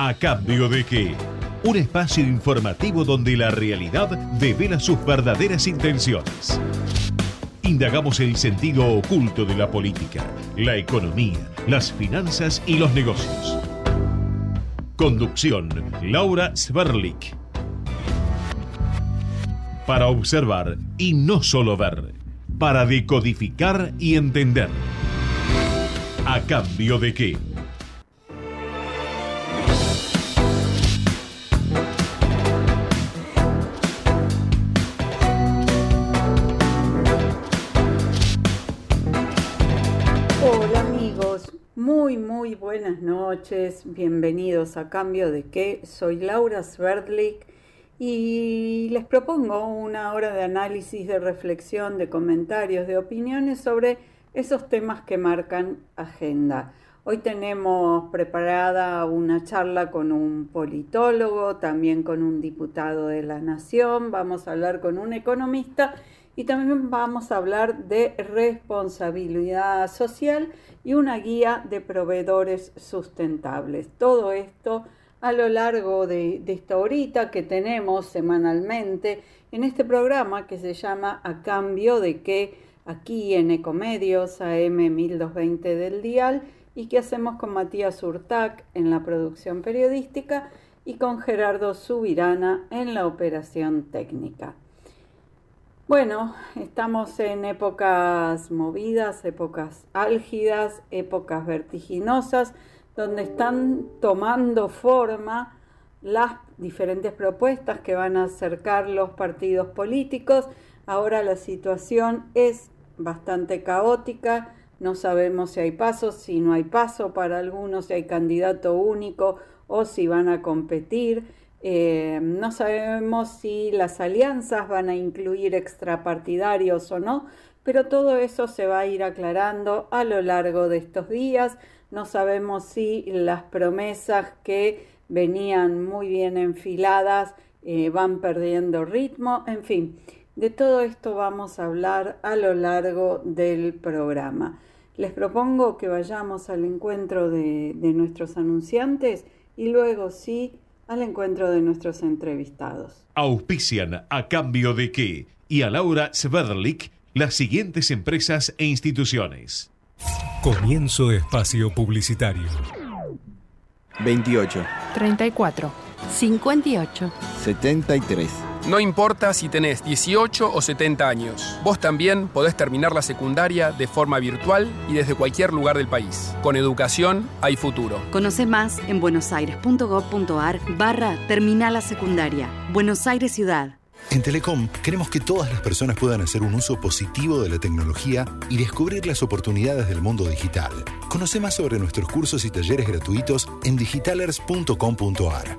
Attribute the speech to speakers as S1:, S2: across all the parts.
S1: ¿A cambio de qué? Un espacio informativo donde la realidad devela sus verdaderas intenciones. Indagamos el sentido oculto de la política, la economía, las finanzas y los negocios. Conducción, Laura Sverlik. Para observar y no solo ver, para decodificar y entender. ¿A cambio de qué?
S2: Buenas noches, bienvenidos a Cambio de qué, soy Laura Sverdlik y les propongo una hora de análisis, de reflexión, de comentarios, de opiniones sobre esos temas que marcan agenda. Hoy tenemos preparada una charla con un politólogo, también con un diputado de la Nación, vamos a hablar con un economista y también vamos a hablar de responsabilidad social y una guía de proveedores sustentables. Todo esto a lo largo de, esta horita que tenemos semanalmente en este programa que se llama A cambio de que aquí en Ecomedios AM 1220 del Dial y que hacemos con Matías Urtac en la producción periodística y con Gerardo Subirana en la operación técnica. Bueno, estamos en épocas movidas, épocas álgidas, épocas vertiginosas, donde están tomando forma las diferentes propuestas que van a acercar los partidos políticos. Ahora la situación es bastante caótica, no sabemos si hay paso, si no hay paso para algunos, si hay candidato único o si van a competir. Eh, no sabemos si las alianzas van a incluir extrapartidarios o no, pero todo eso se va a ir aclarando a lo largo de estos días. No sabemos si las promesas que venían muy bien enfiladas eh, van perdiendo ritmo. En fin, de todo esto vamos a hablar a lo largo del programa. Les propongo que vayamos al encuentro de, de nuestros anunciantes y luego sí al encuentro de nuestros entrevistados.
S1: Auspician a cambio de qué y a Laura Sverlik las siguientes empresas e instituciones.
S3: Comienzo espacio publicitario.
S4: 28.
S5: 34. 58.
S4: 73.
S6: No importa si tenés 18 o 70 años, vos también podés terminar la secundaria de forma virtual y desde cualquier lugar del país. Con educación hay futuro.
S5: Conoce más en buenosaires.gov.ar barra Terminal la Secundaria. Buenos Aires Ciudad.
S7: En Telecom queremos que todas las personas puedan hacer un uso positivo de la tecnología y descubrir las oportunidades del mundo digital. Conoce más sobre nuestros cursos y talleres gratuitos en digitalers.com.ar.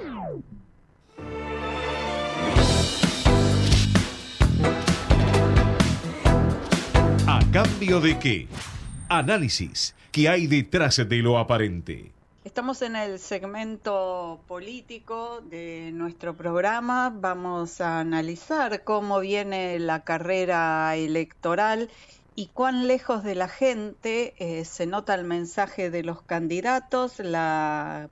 S1: Cambio de qué? Análisis. ¿Qué hay detrás de lo aparente?
S2: Estamos en el segmento político de nuestro programa. Vamos a analizar cómo viene la carrera electoral y cuán lejos de la gente eh, se nota el mensaje de los candidatos. La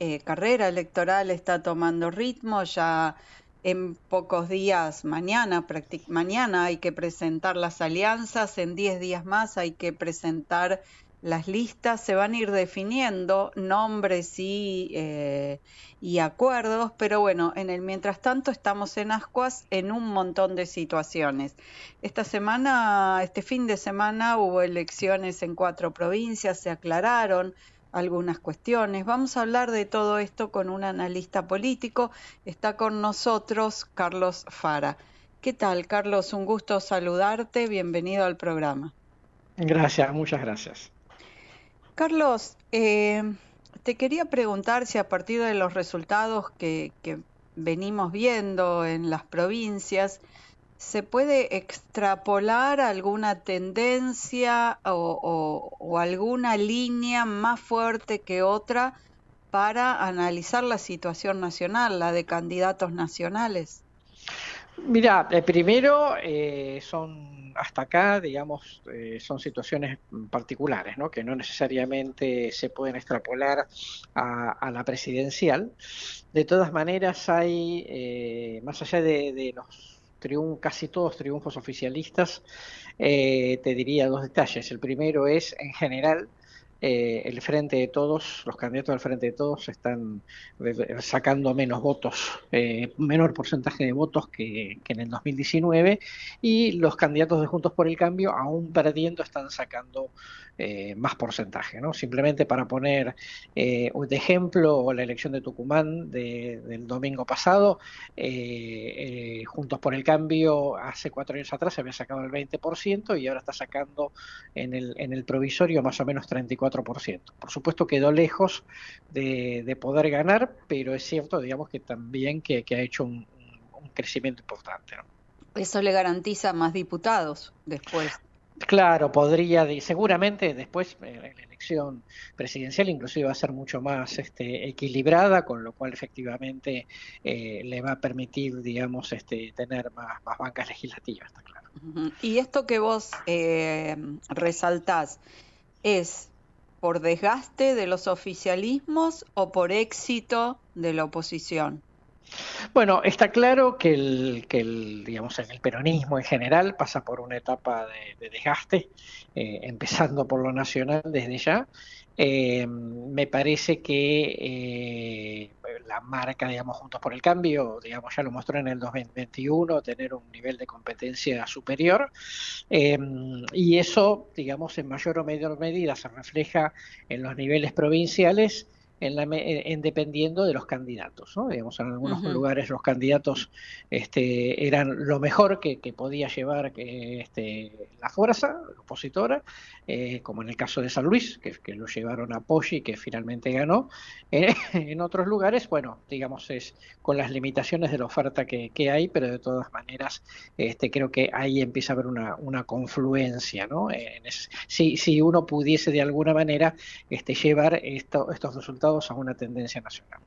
S2: eh, carrera electoral está tomando ritmo, ya en pocos días, mañana, mañana hay que presentar las alianzas, en 10 días más hay que presentar las listas, se van a ir definiendo nombres y, eh, y acuerdos, pero bueno, en el mientras tanto estamos en ascuas en un montón de situaciones. Esta semana, este fin de semana hubo elecciones en cuatro provincias, se aclararon algunas cuestiones. Vamos a hablar de todo esto con un analista político. Está con nosotros Carlos Fara. ¿Qué tal, Carlos? Un gusto saludarte. Bienvenido al programa.
S8: Gracias, muchas gracias.
S2: Carlos, eh, te quería preguntar si a partir de los resultados que, venimos viendo en las provincias, ¿se puede extrapolar alguna tendencia o, alguna línea más fuerte que otra para analizar la situación nacional, la de candidatos nacionales?
S8: Mira, eh, primero eh, son hasta acá, digamos, eh, son situaciones particulares, ¿no? que no necesariamente se pueden extrapolar a, la presidencial. De todas maneras, hay, más allá de, los casi todos triunfos oficialistas, te diría dos detalles. El primero es, en general, eh, el frente de todos, los candidatos del frente de todos están eh, sacando menos votos, eh, menor porcentaje de votos que, en el 2019 y los candidatos de Juntos por el Cambio, aún perdiendo, están sacando más porcentaje. ¿no? Simplemente para poner de ejemplo la elección de Tucumán del domingo pasado, Juntos por el Cambio hace cuatro años atrás se había sacado el 20% y ahora está sacando en el, en el provisorio más o menos 34%. Por supuesto quedó lejos de, poder ganar, pero es cierto, digamos, que también que, ha hecho un, crecimiento importante.
S2: Eso le garantiza más diputados después.
S8: Claro, podría, seguramente después eh, la elección presidencial inclusive va a ser mucho más este, equilibrada, con lo cual efectivamente eh, le va a permitir, digamos, este, tener más, bancas legislativas, está claro.
S2: Y esto que vos eh, resaltás es por desgaste de los oficialismos o por éxito de la oposición?
S8: Bueno, está claro que el, que el, digamos, el peronismo en general pasa por una etapa de, desgaste, eh, empezando por lo nacional desde ya, eh, me parece que eh, la marca, digamos, Juntos por el Cambio, digamos, ya lo mostró en el 2021, tener un nivel de competencia superior. Y eso, digamos, en mayor o menor medida se refleja en los niveles provinciales en, dependiendo de los candidatos. ¿no? Digamos, en algunos lugares los candidatos este, eran lo mejor que, podía llevar este, la fuerza opositora, eh, como en el caso de San Luis, que, lo llevaron a Poggi, que finalmente ganó. en otros lugares, bueno, digamos, es con las limitaciones de la oferta que, hay, pero de todas maneras este, creo que ahí empieza a haber una, confluencia. ¿no? si, si uno pudiese de alguna manera este, llevar estos resultados a una tendencia nacional.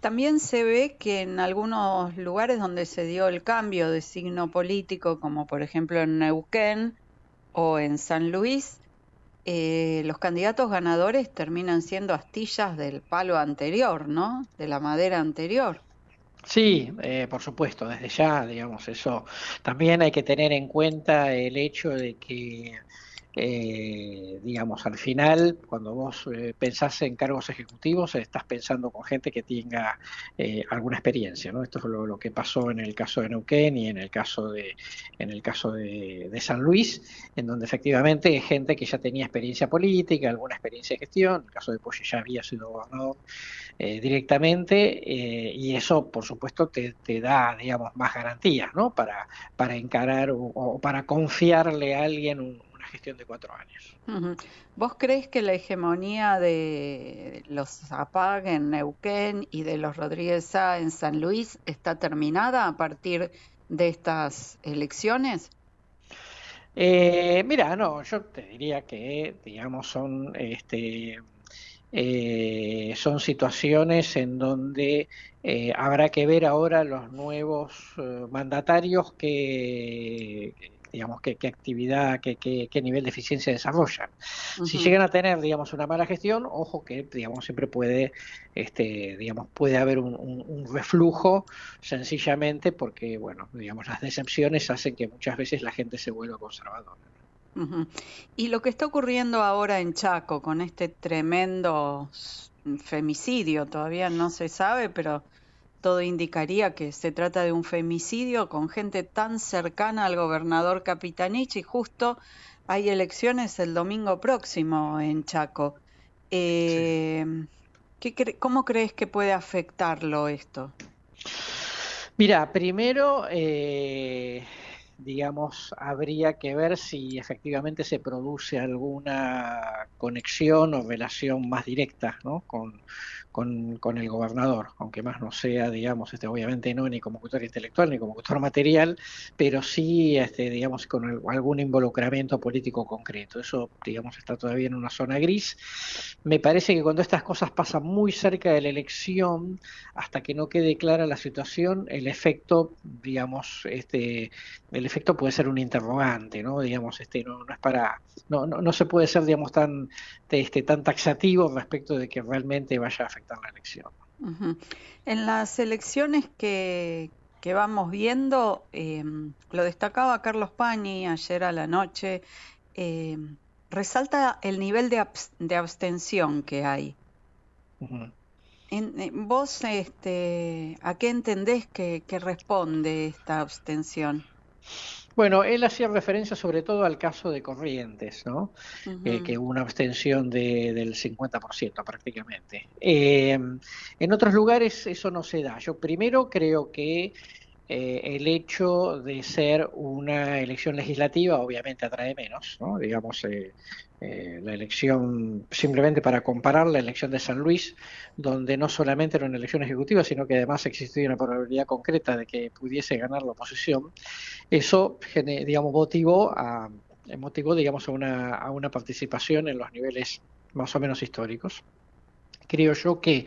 S2: También se ve que en algunos lugares donde se dio el cambio de signo político, como por ejemplo en Neuquén o en San Luis, eh, los candidatos ganadores terminan siendo astillas del palo anterior, ¿no? De la madera anterior.
S8: Sí, eh, por supuesto, desde ya, digamos, eso. También hay que tener en cuenta el hecho de que eh, digamos, al final, cuando vos eh, pensás en cargos ejecutivos, estás pensando con gente que tenga eh, alguna experiencia, ¿no? Esto es lo, que pasó en el caso de Neuquén y en el caso de, en el caso de, San Luis, en donde efectivamente gente que ya tenía experiencia política, alguna experiencia de gestión, en el caso de Poche ya había sido gobernador directamente, y eso, por supuesto, te, da, digamos, más garantías, ¿no? Para, para encarar o, para confiarle a alguien un gestión de cuatro años.
S2: ¿Vos crees que la hegemonía de los Zapag en Neuquén y de los Rodríguez A en San Luis está terminada a partir de estas elecciones?
S8: Eh, mira, no, yo te diría que, digamos, son, este, eh, son situaciones en donde eh, habrá que ver ahora los nuevos mandatarios que, digamos, qué, actividad, qué, qué, nivel de eficiencia desarrollan. Si llegan a tener, digamos, una mala gestión, ojo que, digamos, siempre puede, este, digamos, puede haber un, reflujo sencillamente porque, bueno, digamos, las decepciones hacen que muchas veces la gente se vuelva conservadora.
S2: Y lo que está ocurriendo ahora en Chaco con este tremendo femicidio, todavía no se sabe, pero todo indicaría que se trata de un femicidio con gente tan cercana al gobernador Capitanich y justo hay elecciones el domingo próximo en Chaco. Eh, ¿Cómo crees que puede afectarlo esto?
S8: Mira, primero, eh, digamos, habría que ver si efectivamente se produce alguna conexión o relación más directa ¿no? con, con, con, el gobernador, aunque más no sea, digamos, este, obviamente no ni como autor intelectual ni como autor material, pero sí, este, digamos, con algún involucramiento político concreto. Eso, digamos, está todavía en una zona gris. Me parece que cuando estas cosas pasan muy cerca de la elección, hasta que no quede clara la situación, el efecto, digamos, este, el efecto puede ser un interrogante, ¿no? Digamos, este, no, no es para, no, no, no se puede ser, digamos, tan, este, tan taxativo respecto de que realmente vaya a afectar la elección.
S2: En las elecciones que, vamos viendo, em, lo destacaba Carlos Pañi ayer a la noche, em, resalta el nivel de, de, abstención que hay. en, ¿Vos este, a qué entendés que responde esta abstención?
S8: Bueno, él hacía referencia sobre todo al caso de Corrientes, ¿no? Eh, que hubo una abstención de, del 50% prácticamente. Eh, en otros lugares eso no se da. Yo primero creo que eh, el hecho de ser una elección legislativa obviamente atrae menos, ¿no? Digamos, eh, la elección, simplemente para comparar la elección de San Luis, donde no solamente era una elección ejecutiva, sino que además existía una probabilidad concreta de que pudiese ganar la oposición, eso, digamos, motivó a, motivó, digamos, a una, a una participación en los niveles más o menos históricos creo yo que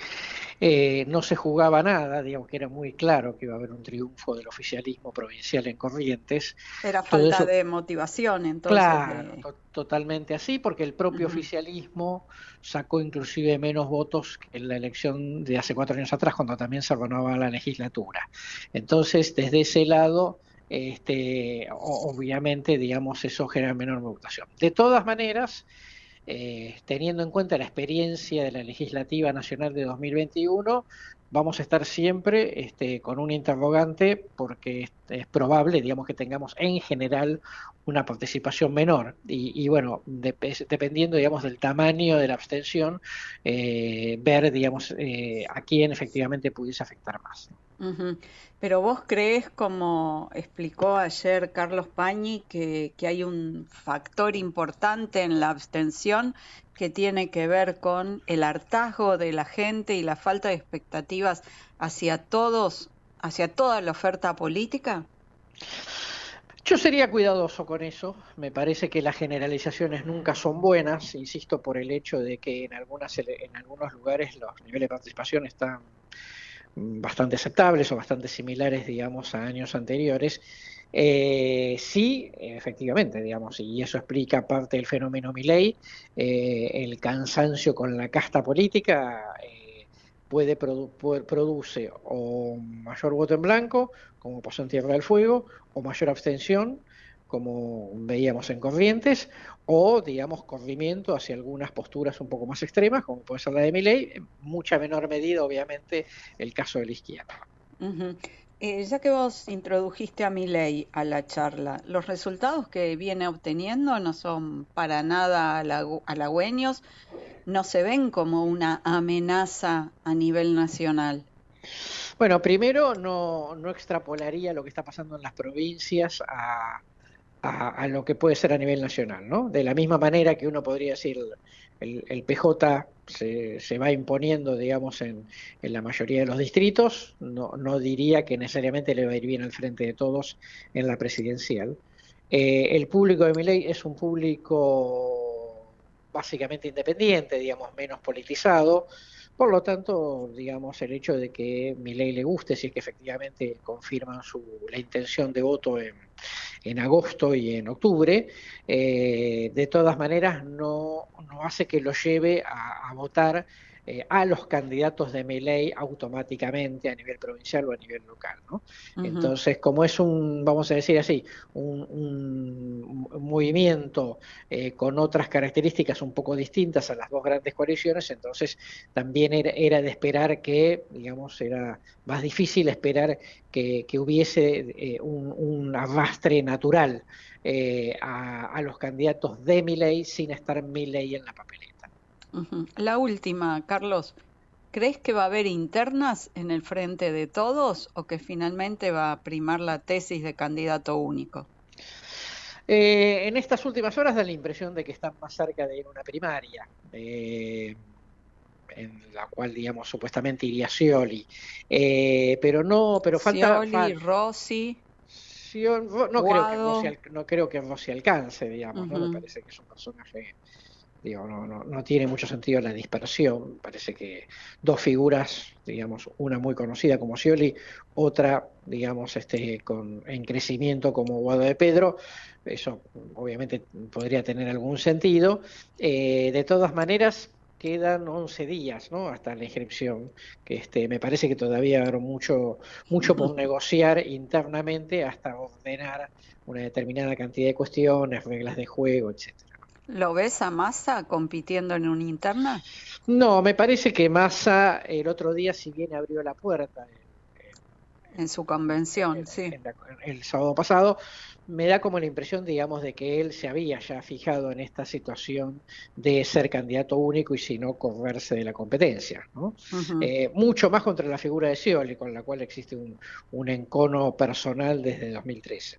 S8: eh, no se jugaba nada, digamos que era muy claro que iba a haber un triunfo del oficialismo provincial en Corrientes.
S2: Era falta de motivación, entonces.
S8: Claro, totalmente así, porque el propio oficialismo sacó inclusive menos votos que en la elección de hace cuatro años atrás, cuando también se renovaba la legislatura. Entonces, desde ese lado, este, obviamente, digamos, eso genera menor votación. De todas maneras, eh, teniendo en cuenta la experiencia de la legislativa nacional de 2021, vamos a estar siempre este, con un interrogante porque es, probable, digamos, que tengamos en general una participación menor. Y, bueno, dependiendo, digamos, del tamaño de la abstención, eh, ver, digamos, eh, a quién efectivamente pudiese afectar más.
S2: Pero vos crees, como explicó ayer Carlos Pañi, que, hay un factor importante en la abstención que tiene que ver con el hartazgo de la gente y la falta de expectativas hacia todos, hacia toda la oferta política?
S8: Yo sería cuidadoso con eso. Me parece que las generalizaciones nunca son buenas, insisto, por el hecho de que en, algunas, en algunos lugares los niveles de participación están bastante aceptables o bastante similares, digamos, a años anteriores. Eh, sí, efectivamente, digamos, y eso explica parte del fenómeno Milley, eh, el cansancio con la casta política eh, puede, producir produce o mayor voto en blanco, como pasó en Tierra del Fuego, o mayor abstención, como veíamos en Corrientes, o, digamos, corrimiento hacia algunas posturas un poco más extremas, como puede ser la de Miley, en mucha menor medida, obviamente, el caso de la izquierda.
S2: Eh, ya que vos introdujiste a Miley a la charla, los resultados que viene obteniendo no son para nada halagüeños, no se ven como una amenaza a nivel nacional.
S8: Bueno, primero no, no extrapolaría lo que está pasando en las provincias a, a, lo que puede ser a nivel nacional, ¿no? De la misma manera que uno podría decir el, PJ se, se, va imponiendo, digamos, en, la mayoría de los distritos, no, no, diría que necesariamente le va a ir bien al frente de todos en la presidencial. Eh, el público de Miley es un público básicamente independiente, digamos, menos politizado, por lo tanto, digamos, el hecho de que mi ley le guste, si que efectivamente confirman su, la intención de voto en, en agosto y en octubre, eh, de todas maneras no, no, hace que lo lleve a, a votar eh, a los candidatos de Meley automáticamente a nivel provincial o a nivel local. ¿no? Entonces, como es un, vamos a decir así, un, movimiento eh, con otras características un poco distintas a las dos grandes coaliciones, entonces también era, de esperar que, digamos, era más difícil esperar que, hubiese eh, un, arrastre natural a, a, los candidatos de Miley sin estar Miley en la papeleta.
S2: La última, Carlos. ¿Crees que va a haber internas en el frente de todos o que finalmente va a primar la tesis de candidato único?
S8: Eh, en estas últimas horas da la impresión de que están más cerca de una primaria. Eh, en la cual, digamos, supuestamente iría Scioli. Eh, pero no, pero falta...
S9: Scioli, Rossi...
S8: no, creo que Rossi, no creo que Rossi alcance, digamos, ¿no? Me parece que es un personaje Digo, no, no, no, tiene mucho sentido la dispersión. Parece que dos figuras, digamos, una muy conocida como Scioli, otra, digamos, este, con, en crecimiento como Guado de Pedro, eso obviamente podría tener algún sentido. Eh, de todas maneras, quedan 11 días ¿no? hasta la inscripción, que este, me parece que todavía habrá mucho, mucho por negociar internamente hasta ordenar una determinada cantidad de cuestiones, reglas de juego, etcétera.
S9: ¿Lo ves a Massa compitiendo en una interna?
S8: No, me parece que Massa el otro día, si bien abrió la puerta
S9: en, su convención, sí.
S8: el sábado pasado, me da como la impresión, digamos, de que él se había ya fijado en esta situación de ser candidato único y si no correrse de la competencia. ¿no? Eh, mucho más contra la figura de Scioli, con la cual existe un, un encono personal desde 2013.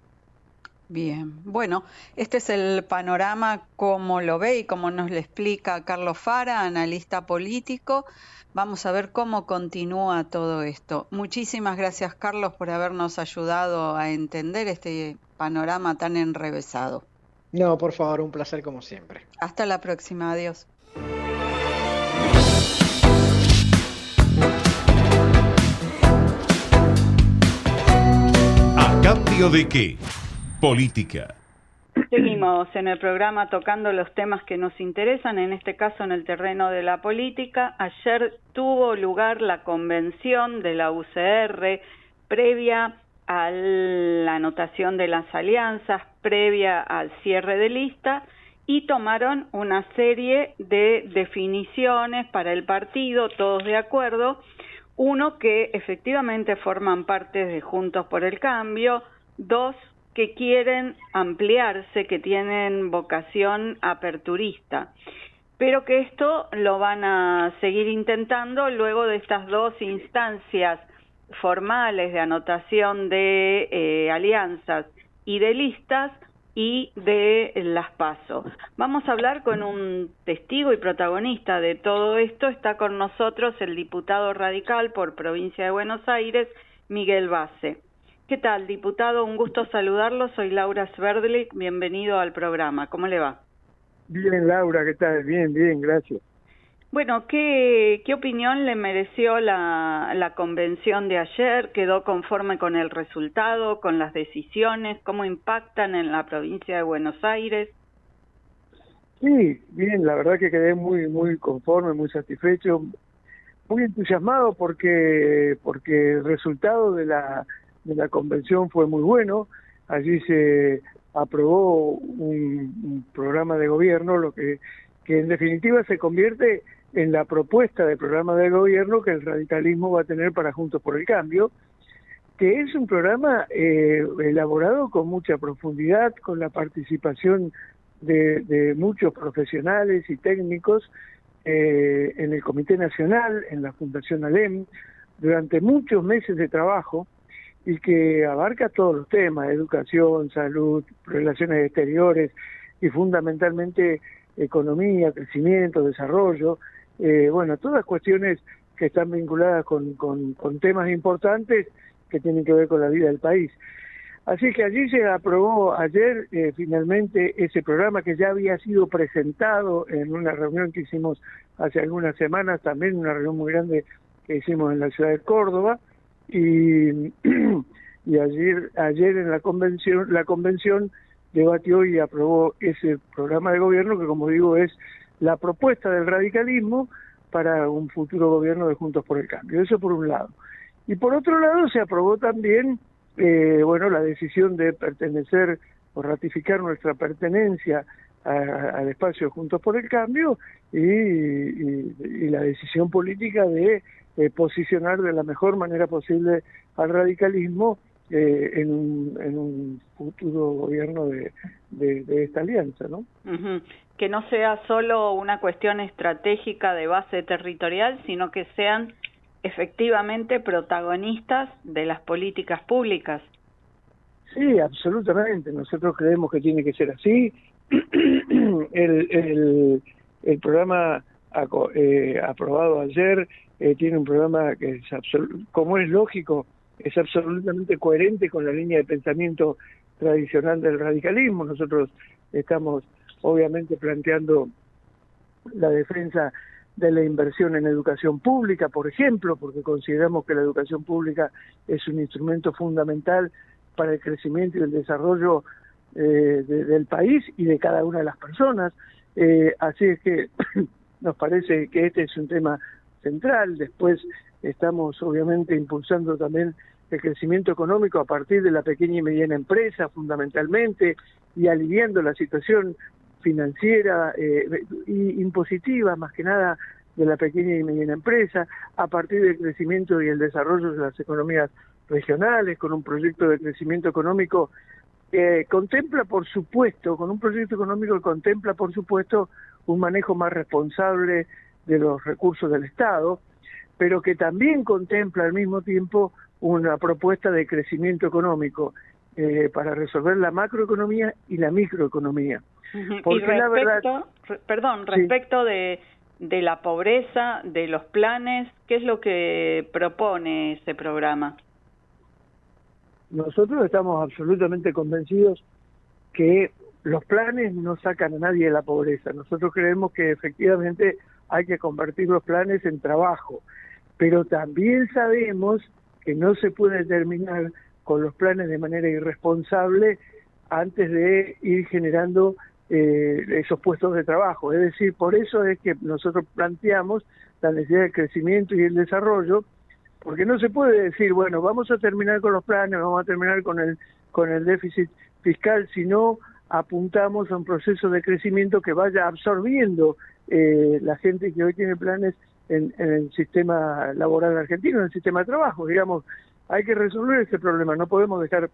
S9: Bien, bueno, este es el panorama como lo ve y como nos lo explica Carlos Fara, analista político. Vamos a ver cómo continúa todo esto. Muchísimas gracias Carlos por habernos ayudado a entender este panorama tan enrevesado.
S8: No, por favor, un placer como siempre.
S9: Hasta la próxima, adiós.
S1: ¿A cambio de qué? Política.
S9: Seguimos en el programa tocando los temas que nos interesan, en este caso en el terreno de la política. Ayer tuvo lugar la convención de la UCR previa a la anotación de las alianzas, previa al cierre de lista y tomaron una serie de definiciones para el partido, todos de acuerdo. Uno, que efectivamente forman parte de Juntos por el Cambio. Dos, que quieren ampliarse, que tienen vocación aperturista, pero que esto lo van a seguir intentando luego de estas dos instancias formales de anotación de eh, alianzas y de listas y de las PASO. Vamos a hablar con un testigo y protagonista de todo esto. Está con nosotros el diputado radical por provincia de Buenos Aires, Miguel Base. ¿Qué tal, diputado? Un gusto saludarlo. Soy Laura Sverdlik. Bienvenido al programa. ¿Cómo le va?
S4: Bien, Laura, ¿qué tal? Bien, bien, gracias.
S9: Bueno, ¿qué, qué opinión le mereció la, la convención de ayer? ¿Quedó conforme con el resultado, con las decisiones? ¿Cómo impactan en la provincia de Buenos Aires?
S4: Sí, bien, la verdad que quedé muy muy conforme, muy satisfecho, muy entusiasmado porque porque el resultado de la de la convención fue muy bueno. Allí se aprobó un, programa de gobierno, lo que, que en definitiva se convierte en la propuesta de programa de gobierno que el radicalismo va a tener para Juntos por el Cambio, que es un programa eh, elaborado con mucha profundidad, con la participación de, muchos profesionales y técnicos eh, en el Comité Nacional, en la Fundación ALEM, durante muchos meses de trabajo, y que abarca todos los temas, educación, salud, relaciones exteriores y fundamentalmente economía, crecimiento, desarrollo, eh, bueno, todas cuestiones que están vinculadas con, con, temas importantes que tienen que ver con la vida del país. Así que allí se aprobó ayer eh, finalmente ese programa que ya había sido presentado en una reunión que hicimos hace algunas semanas, también una reunión muy grande que hicimos en la ciudad de Córdoba, y, ayer ayer en la convención la convención debatió y aprobó ese programa de gobierno que como digo es la propuesta del radicalismo para un futuro gobierno de Juntos por el Cambio. Eso por un lado. Y por otro lado se aprobó también eh, bueno la decisión de pertenecer o ratificar nuestra pertenencia al espacio Juntos por el Cambio y la decisión política de eh, posicionar de la mejor manera posible al radicalismo eh, en, un, en, un, futuro gobierno de, de, esta alianza, ¿no?
S9: Que no sea solo una cuestión estratégica de base territorial, sino que sean efectivamente protagonistas de las políticas públicas.
S4: Sí, absolutamente. Nosotros creemos que tiene que ser así. el, el, el programa eh, aprobado ayer, eh, tiene un programa que es como es lógico, es absolutamente coherente con la línea de pensamiento tradicional del radicalismo. Nosotros estamos obviamente planteando la defensa de la inversión en educación pública, por ejemplo, porque consideramos que la educación pública es un instrumento fundamental para el crecimiento y el desarrollo eh, del país y de cada una de las personas. Eh, así es que nos parece que este es un tema central. Después estamos obviamente impulsando también el crecimiento económico a partir de la pequeña y mediana empresa fundamentalmente y aliviando la situación financiera eh, y impositiva más que nada de la pequeña y mediana empresa a partir del crecimiento y el desarrollo de las economías regionales con un proyecto de crecimiento económico eh, contempla, por supuesto, con un proyecto económico que contempla, por supuesto, un manejo más responsable de los recursos del Estado, pero que también contempla al mismo tiempo una propuesta de crecimiento económico eh, para resolver la macroeconomía y la microeconomía.
S9: Porque la verdad, perdón, respecto de, de la pobreza, de los planes, ¿qué es lo que propone ese programa?
S4: nosotros estamos absolutamente convencidos que los planes no sacan a nadie de la pobreza. Nosotros creemos que efectivamente hay que convertir los planes en trabajo, pero también sabemos que no se puede terminar con los planes de manera irresponsable antes de ir generando eh, esos puestos de trabajo. Es decir, por eso es que nosotros planteamos la necesidad de crecimiento y el desarrollo, porque no se puede decir, bueno, vamos a terminar con los planes, vamos a terminar con el, con el déficit fiscal, si no apuntamos a un proceso de crecimiento que vaya absorbiendo eh, la gente que hoy tiene planes en, el sistema laboral argentino, en el sistema de trabajo. Digamos, hay que resolver ese problema, no podemos dejar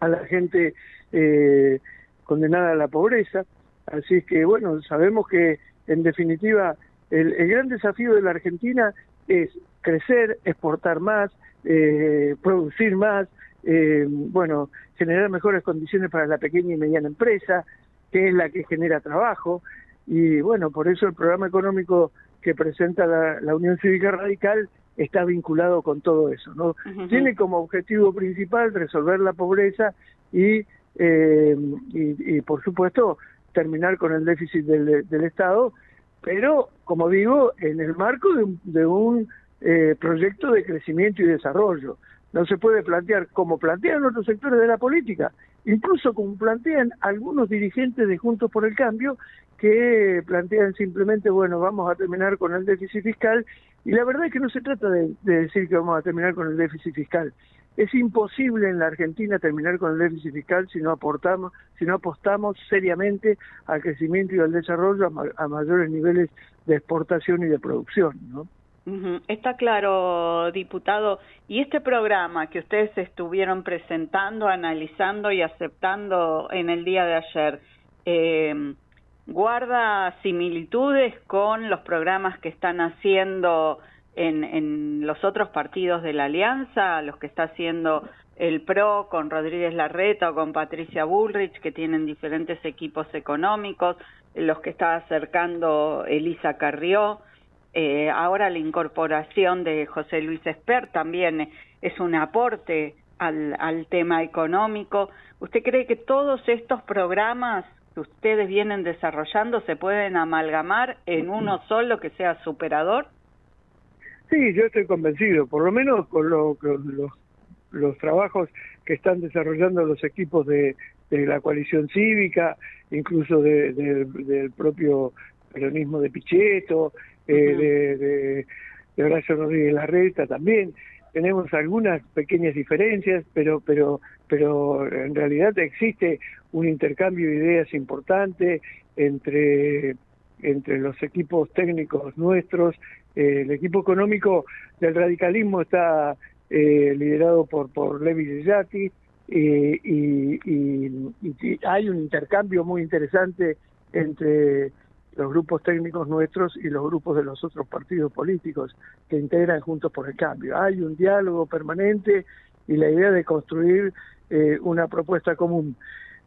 S4: a la gente eh, condenada a la pobreza. Así que, bueno, sabemos que en definitiva el, el gran desafío de la Argentina es crecer, exportar más, eh, producir más, eh, bueno, generar mejores condiciones para la pequeña y mediana empresa, que es la que genera trabajo, y bueno, por eso el programa económico que presenta la, Unión Cívica Radical está vinculado con todo eso, ¿no? Tiene como objetivo principal resolver la pobreza y, eh, y, por supuesto, terminar con el déficit del, del Estado, pero, como digo, en el marco de un eh, proyecto de crecimiento y desarrollo. No se puede plantear como plantean otros sectores de la política, incluso como plantean algunos dirigentes de Juntos por el Cambio, que plantean simplemente, bueno, vamos a terminar con el déficit fiscal, y la verdad es que no se trata de, decir que vamos a terminar con el déficit fiscal. Es imposible en la Argentina terminar con el déficit fiscal si no aportamos, si no apostamos seriamente al crecimiento y al desarrollo a, a mayores niveles de exportación y de producción, ¿no?
S9: Está claro, diputado. Y este programa que ustedes estuvieron presentando, analizando y aceptando en el día de ayer, eh, ¿guarda similitudes con los programas que están haciendo en, en los otros partidos de la Alianza, los que está haciendo el PRO con Rodríguez Larreta o con Patricia Bullrich, que tienen diferentes equipos económicos, los que está acercando Elisa Carrió? Eh, ahora la incorporación de José Luis Esper también es un aporte al, al tema económico. ¿Usted cree que todos estos programas que ustedes vienen desarrollando se pueden amalgamar en uno solo que sea superador?
S4: Sí, yo estoy convencido, por lo menos con, los, los trabajos que están desarrollando los equipos de, de la coalición cívica, incluso de, del propio peronismo de Pichetto, eh, de, de, de, Horacio Rodríguez Larreta también. Tenemos algunas pequeñas diferencias, pero, pero, pero en realidad existe un intercambio de ideas importante entre, entre los equipos técnicos nuestros. Eh, el equipo económico del radicalismo está eh, liderado por, por Levi Yati, y, y, y, hay un intercambio muy interesante entre los grupos técnicos nuestros y los grupos de los otros partidos políticos que integran Juntos por el Cambio. Hay un diálogo permanente y la idea de construir eh, una propuesta común.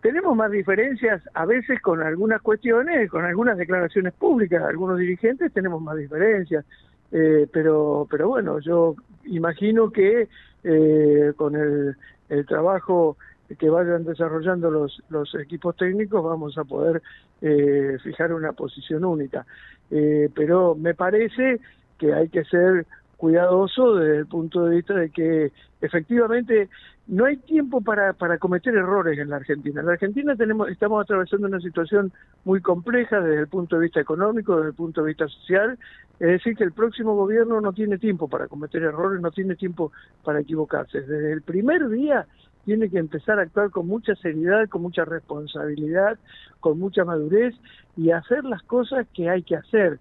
S4: tenemos más diferencias a veces con algunas cuestiones, con algunas declaraciones públicas, algunos dirigentes tenemos más diferencias, eh, pero, pero bueno, yo imagino que eh, con el, el trabajo que vayan desarrollando los, los equipos técnicos vamos a poder eh, fijar una posición única. Eh, pero me parece que hay que ser cuidadoso desde el punto de vista de que efectivamente no hay tiempo para, para cometer errores en la Argentina. En la Argentina tenemos, estamos atravesando una situación muy compleja desde el punto de vista económico, desde el punto de vista social. Es decir, que el próximo gobierno no tiene tiempo para cometer errores, no tiene tiempo para equivocarse. Desde el primer día tiene que empezar a actuar con mucha seriedad, con mucha responsabilidad, con mucha madurez y hacer las cosas que hay que hacer.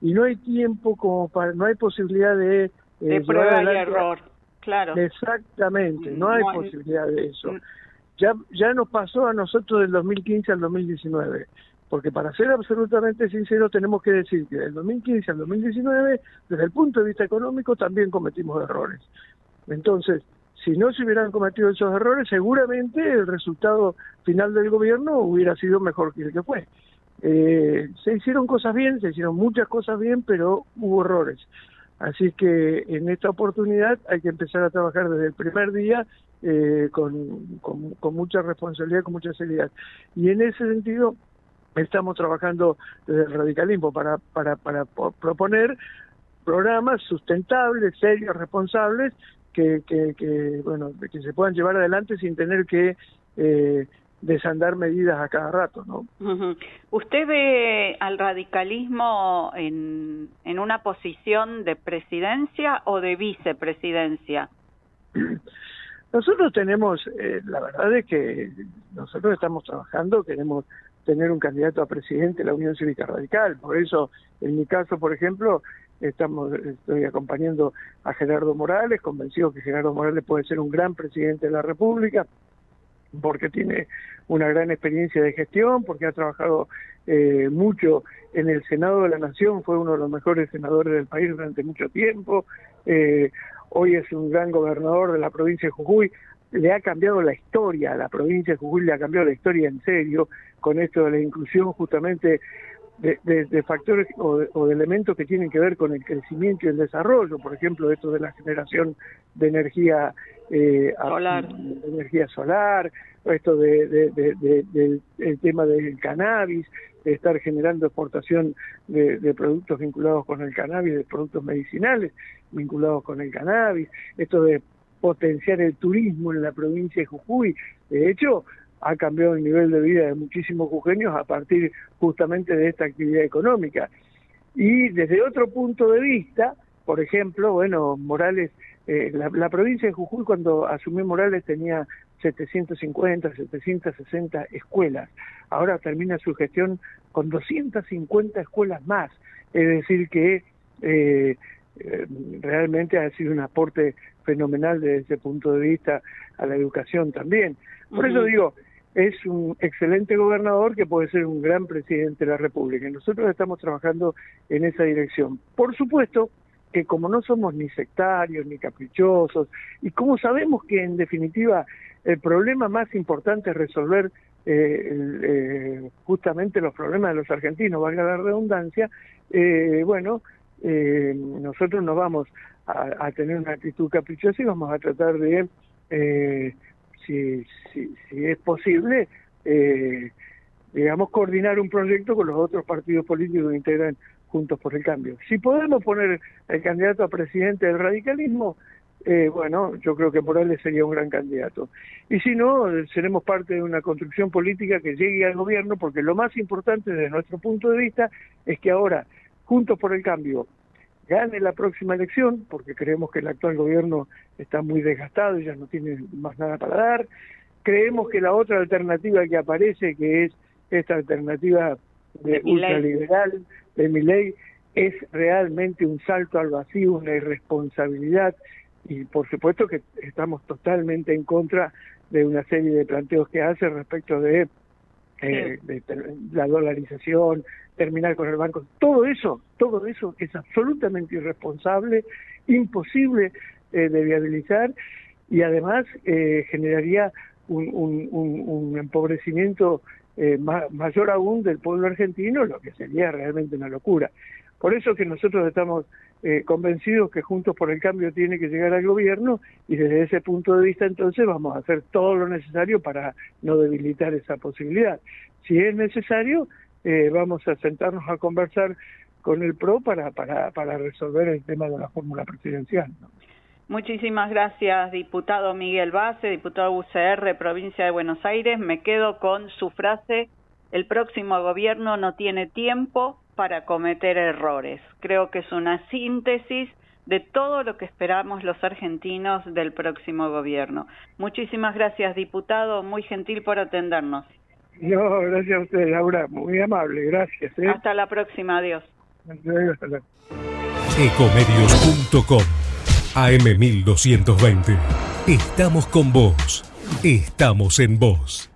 S4: Y no hay tiempo como para, no hay posibilidad de... Eh,
S2: de prueba y error, claro.
S4: Exactamente, no hay posibilidad de eso. Ya, ya nos pasó a nosotros del 2015 al 2019 porque para ser absolutamente sincero tenemos que decir que del 2015 al 2019, desde el punto de vista económico, también cometimos errores. Entonces, si no se hubieran cometido esos errores, seguramente el resultado final del gobierno hubiera sido mejor que el que fue. Eh, se hicieron cosas bien, se hicieron muchas cosas bien, pero hubo errores. Así que en esta oportunidad hay que empezar a trabajar desde el primer día eh, con, mucha responsabilidad, con mucha seriedad. Y en ese sentido estamos trabajando desde el radicalismo para, para, para proponer programas sustentables, serios, responsables, que, que, bueno que se puedan llevar adelante sin tener que eh, desandar medidas a cada rato no
S2: usted ve al radicalismo en, en una posición de presidencia o de vicepresidencia
S4: nosotros tenemos eh, la verdad es que nosotros estamos trabajando queremos tener un candidato a presidente de la Unión Cívica Radical. Por eso en mi caso por ejemplo estamos estoy acompañando a Gerardo Morales, convencido que Gerardo Morales puede ser un gran presidente de la República, porque tiene una gran experiencia de gestión, porque ha trabajado eh, mucho en el Senado de la Nación, fue uno de los mejores senadores del país durante mucho tiempo, eh, hoy es un gran gobernador de la provincia de Jujuy, le ha cambiado la historia a la provincia de Jujuy, le ha cambiado la historia en serio con esto de la inclusión justamente de, factores o de, elementos que tienen que ver con el crecimiento y el desarrollo, por ejemplo, esto de la generación de energía eh,
S2: solar,
S4: de energía solar, esto de, del tema del cannabis, de estar generando exportación de, productos vinculados con el cannabis, de productos medicinales vinculados con el cannabis, esto de potenciar el turismo en la provincia de Jujuy. De hecho, ha cambiado el nivel de vida de muchísimos jujeños a partir justamente de esta actividad económica. Y desde otro punto de vista, por ejemplo, bueno, Morales, eh, la, provincia de Jujuy cuando asumió Morales tenía 750, 760 escuelas. Ahora termina su gestión con 250 escuelas más. Es decir, que eh, eh, realmente ha sido un aporte fenomenal desde ese punto de vista a la educación también. Por eso digo, es un excelente gobernador que puede ser un gran presidente de la República. Nosotros estamos trabajando en esa dirección. Por supuesto que como no somos ni sectarios ni caprichosos, y como sabemos que en definitiva el problema más importante es resolver eh, eh, justamente los problemas de los argentinos, valga la redundancia, eh, bueno, nosotros no vamos a, tener una actitud caprichosa y vamos a tratar de si, si, si es posible, eh, digamos, coordinar un proyecto con los otros partidos políticos que integran Juntos por el Cambio. Si podemos poner el candidato a presidente del radicalismo, eh, bueno, yo creo que Morales sería un gran candidato. Y si no, seremos parte de una construcción política que llegue al gobierno, porque lo más importante desde nuestro punto de vista es que ahora, Juntos por el Cambio, gane la próxima elección, porque creemos que el actual gobierno está muy desgastado y ya no tiene más nada para dar. Creemos que la otra alternativa que aparece, que es esta alternativa de, ultraliberal de mi ley, es realmente un salto al vacío, una irresponsabilidad y por supuesto que estamos totalmente en contra de una serie de planteos que hace respecto de eh, de, la dolarización, terminar con el banco, todo eso, todo eso es absolutamente irresponsable, imposible eh, de viabilizar y además eh, generaría un, empobrecimiento eh, mayor aún del pueblo argentino, lo que sería realmente una locura. Por eso que nosotros estamos eh, convencidos que Juntos por el Cambio tiene que llegar al gobierno y desde ese punto de vista entonces vamos a hacer todo lo necesario para no debilitar esa posibilidad. Si es necesario, eh, vamos a sentarnos a conversar con el PRO para, para, para resolver el tema de la fórmula presidencial.
S2: Muchísimas gracias, diputado Miguel Base, diputado UCR, provincia de Buenos Aires. Me quedo con su frase, el próximo gobierno no tiene tiempo para cometer errores. Creo que es una síntesis de todo lo que esperamos los argentinos del próximo gobierno. Muchísimas gracias, diputado, muy gentil por atendernos.
S4: No, gracias a usted, Laura, muy amable, gracias. ¿eh?
S2: Hasta la próxima, adiós.
S3: Ecomedios.com AM1220. Estamos con vos. Estamos en vos.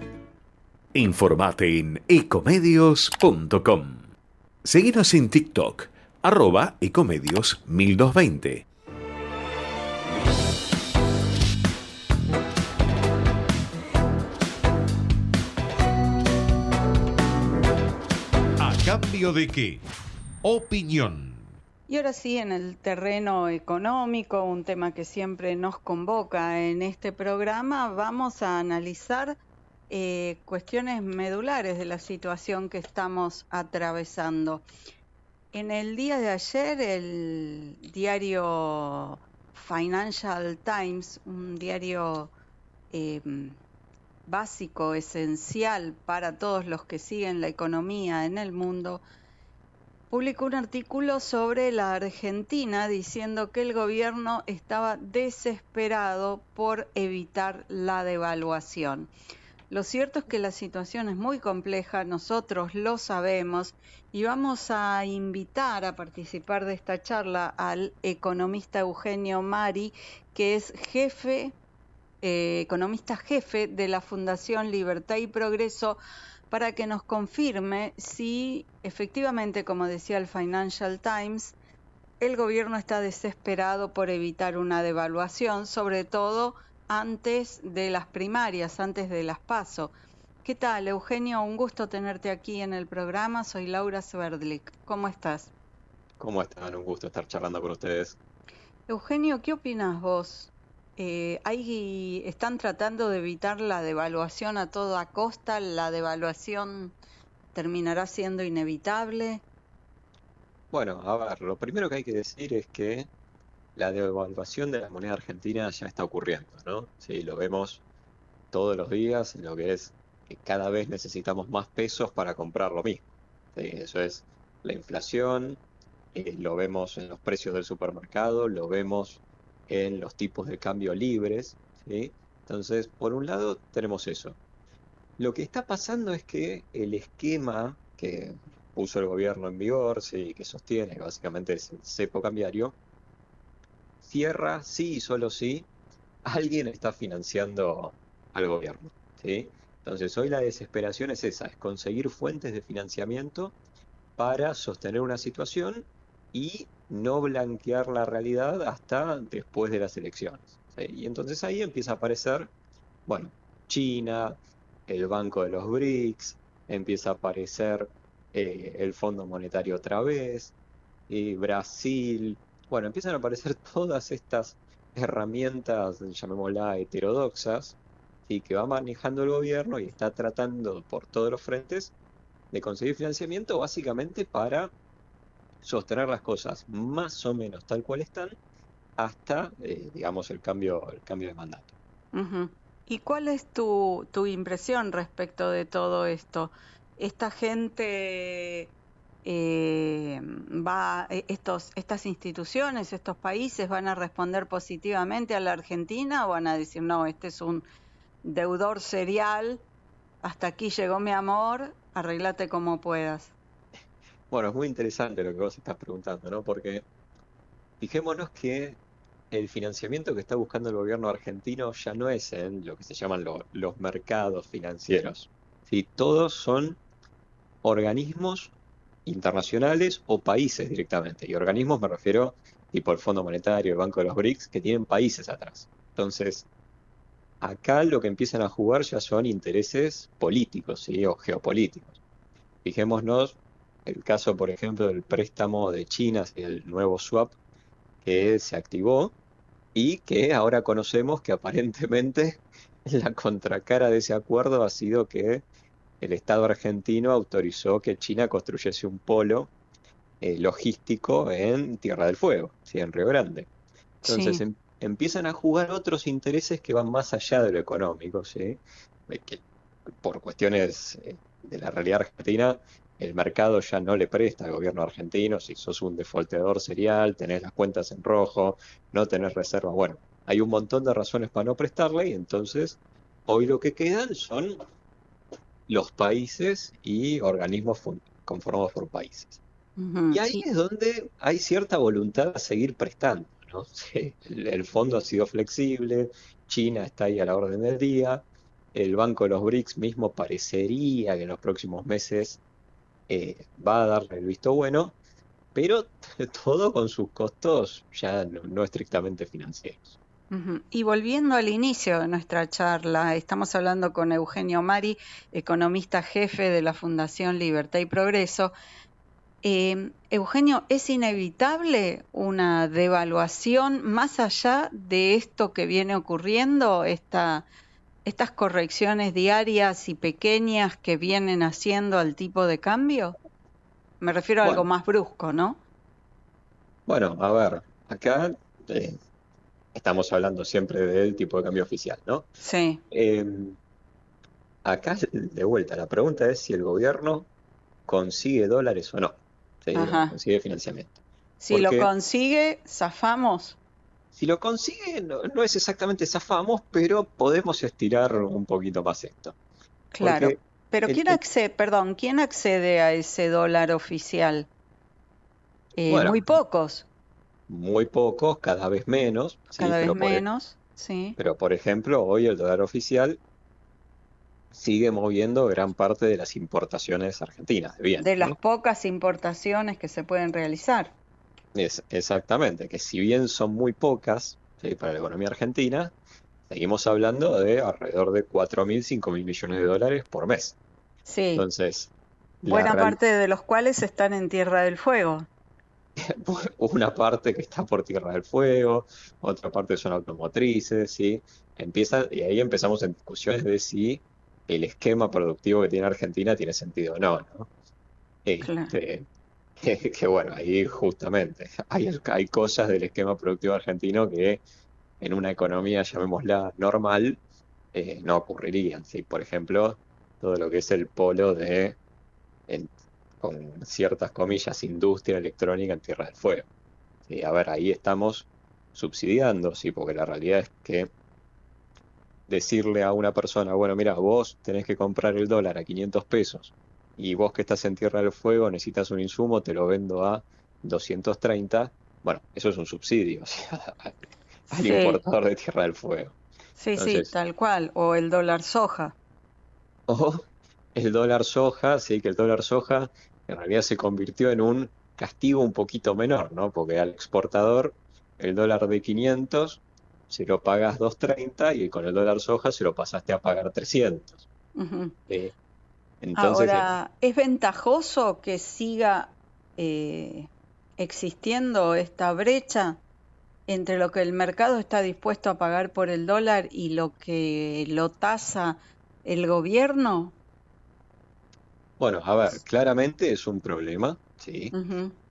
S10: Informate en ecomedios.com. Seguinos en TikTok, arroba ecomedios 1220.
S1: ¿A cambio de qué? Opinión.
S2: Y ahora sí, en el terreno económico, un tema que siempre nos convoca en este programa, vamos a analizar eh, cuestiones medulares de la situación que estamos atravesando. En el día de ayer, el diario Financial Times, un diario em, básico, esencial para todos los que siguen la economía en el mundo, publicó un artículo sobre la Argentina diciendo que el gobierno estaba desesperado por evitar la devaluación. Lo cierto es que la situación es muy compleja, nosotros lo sabemos y vamos a invitar a participar de esta charla al economista Eugenio Mari, que es jefe, eh, economista jefe de la Fundación Libertad y Progreso, para que nos confirme si efectivamente, como decía el Financial Times, el gobierno está desesperado por evitar una devaluación, sobre todo antes de las primarias, antes de las PASO. ¿Qué tal, Eugenio? Un gusto tenerte aquí en el programa. Soy Laura Sverdlik. ¿Cómo estás?
S11: ¿Cómo están? Un gusto estar charlando con ustedes.
S2: Eugenio, ¿qué opinas vos? Eh, ¿Están tratando de evitar la devaluación a toda costa? ¿La devaluación terminará siendo inevitable?
S11: Bueno, a ver, lo primero que hay que decir es que la devaluación de la moneda argentina ya está ocurriendo, ¿no? Sí, lo vemos todos los días en lo que es que cada vez necesitamos más pesos para comprar lo mismo. Eso es la inflación, eh, lo vemos en los precios del supermercado, lo vemos en los tipos de cambio libres. Entonces, por un lado tenemos eso. Lo que está pasando es que el esquema que puso el gobierno en vigor, sí, que sostiene, básicamente es el cepo cambiario, cierra sí y solo sí alguien está financiando al gobierno. ¿sí? Entonces hoy la desesperación es esa, es conseguir fuentes de financiamiento para sostener una situación y no blanquear la realidad hasta después de las elecciones. Y entonces ahí empieza a aparecer, bueno, China, el Banco de los BRICS, empieza a aparecer eh, el Fondo Monetario otra vez, y Brasil, bueno, empiezan a aparecer todas estas herramientas, llamémosla heterodoxas, y que va manejando el gobierno y está tratando por todos los frentes de conseguir financiamiento básicamente para sostener las cosas más o menos tal cual están hasta, eh, digamos, el cambio, el cambio de mandato.
S2: ¿Y cuál es tu, tu impresión respecto de todo esto? ¿Esta gente eh, va eh, estos estas instituciones, estos países van a responder positivamente a la Argentina o van a decir, "No, este es un deudor serial, hasta aquí llegó mi amor, arreglate como puedas."
S11: Bueno, es muy interesante lo que vos estás preguntando, ¿no? Porque fijémonos que el financiamiento que está buscando el gobierno argentino ya no es en lo que se llaman lo- los mercados financieros. ¿sí? Todos son organismos internacionales o países directamente. Y organismos me refiero tipo el Fondo Monetario, el Banco de los BRICS, que tienen países atrás. Entonces, acá lo que empiezan a jugar ya son intereses políticos ¿sí? o geopolíticos. Fijémonos el caso, por ejemplo, del préstamo de China, el nuevo swap que se activó y que ahora conocemos que aparentemente la contracara de ese acuerdo ha sido que el Estado argentino autorizó que China construyese un polo eh, logístico en Tierra del Fuego, ¿sí? en Río Grande. Entonces
S2: Sí.
S11: em- empiezan a jugar otros intereses que van más allá de lo económico, ¿sí? Que por cuestiones eh, de la realidad argentina, el mercado ya no le presta al gobierno argentino, si sos un defaultador serial, tenés las cuentas en rojo, no tenés reservas, bueno, hay un montón de razones para no prestarle y entonces hoy lo que quedan son los países y organismos conformados por países. Y ahí
S2: sí.
S11: es donde hay cierta voluntad a seguir prestando, ¿no? Sí, el, el fondo ha sido flexible, China está ahí a la orden del día, el Banco de los BRICS mismo parecería que en los próximos meses eh, va a darle el visto bueno, pero todo con sus costos ya no, no estrictamente financieros.
S2: Y volviendo al inicio de nuestra charla, estamos hablando con Eugenio Mari, economista jefe de la Fundación Libertad y Progreso. Eh, Eugenio, ¿es inevitable una devaluación más allá de esto que viene ocurriendo, esta, estas correcciones diarias y pequeñas que vienen haciendo al tipo de cambio? Me refiero a algo más brusco, ¿no?
S11: bueno, a ver, acá eh, estamos hablando siempre del tipo de cambio oficial, ¿no?
S2: Sí.
S11: Eh, acá, de vuelta, la pregunta es si el gobierno consigue dólares o no, ¿sí? O
S2: Ajá.
S11: consigue financiamiento.
S2: Si lo consigue, zafamos.
S11: si lo consigue, no, no es exactamente zafamos, pero podemos estirar un poquito más esto.
S2: Claro.
S11: Porque
S2: Pero
S11: el,
S2: ¿quién accede, perdón, quién accede a ese dólar oficial? Eh,
S11: bueno,
S2: muy pocos,
S11: muy pocos, cada vez menos, sí,
S2: cada vez
S11: e-
S2: menos, sí.
S11: pero por ejemplo, hoy el dólar oficial sigue moviendo gran parte de las importaciones argentinas de bienes,
S2: De las
S11: ¿no?
S2: pocas importaciones que se pueden realizar.
S11: Es, exactamente, que si bien son muy pocas, ¿sí? para la economía argentina, seguimos hablando de alrededor de 4.000, 5.000 millones de dólares por mes.
S2: Sí,
S11: Entonces,
S2: buena parte de los cuales están en Tierra del Fuego.
S11: una parte que está por Tierra del Fuego, otra parte son automotrices, ¿sí? Empieza, y ahí empezamos en discusiones de si el esquema productivo que tiene Argentina tiene sentido o no, ¿no?
S2: Claro.
S11: Este, que, que bueno, ahí justamente hay, hay cosas del esquema productivo argentino que en una economía, llamémosla normal, eh, no ocurrirían, ¿sí? Por ejemplo, todo lo que es el polo de, con ciertas comillas, industria electrónica en Tierra del Fuego. Sí, a ver, ahí estamos subsidiando, sí, porque la realidad es que decirle a una persona, bueno, mira, vos tenés que comprar el dólar a 500 pesos y vos que estás en Tierra del Fuego necesitas un insumo, te lo vendo a 230, bueno, eso es un subsidio, o sea, al
S2: Sí,
S11: importador de Tierra del Fuego.
S2: sí, sí, tal cual. O el dólar soja.
S11: o el dólar soja, sí, que el dólar soja en realidad se convirtió en un castigo un poquito menor, ¿no? Porque al exportador el dólar de 500 se lo pagas 230 y con el dólar soja se lo pasaste a pagar 300.
S2: Ujú.
S11: ¿sí? Entonces, eh,
S2: Ahora, ¿es ventajoso que siga eh, existiendo esta brecha entre lo que el mercado está dispuesto a pagar por el dólar y lo que lo tasa el gobierno?
S11: Bueno, a ver, claramente es un problema, sí.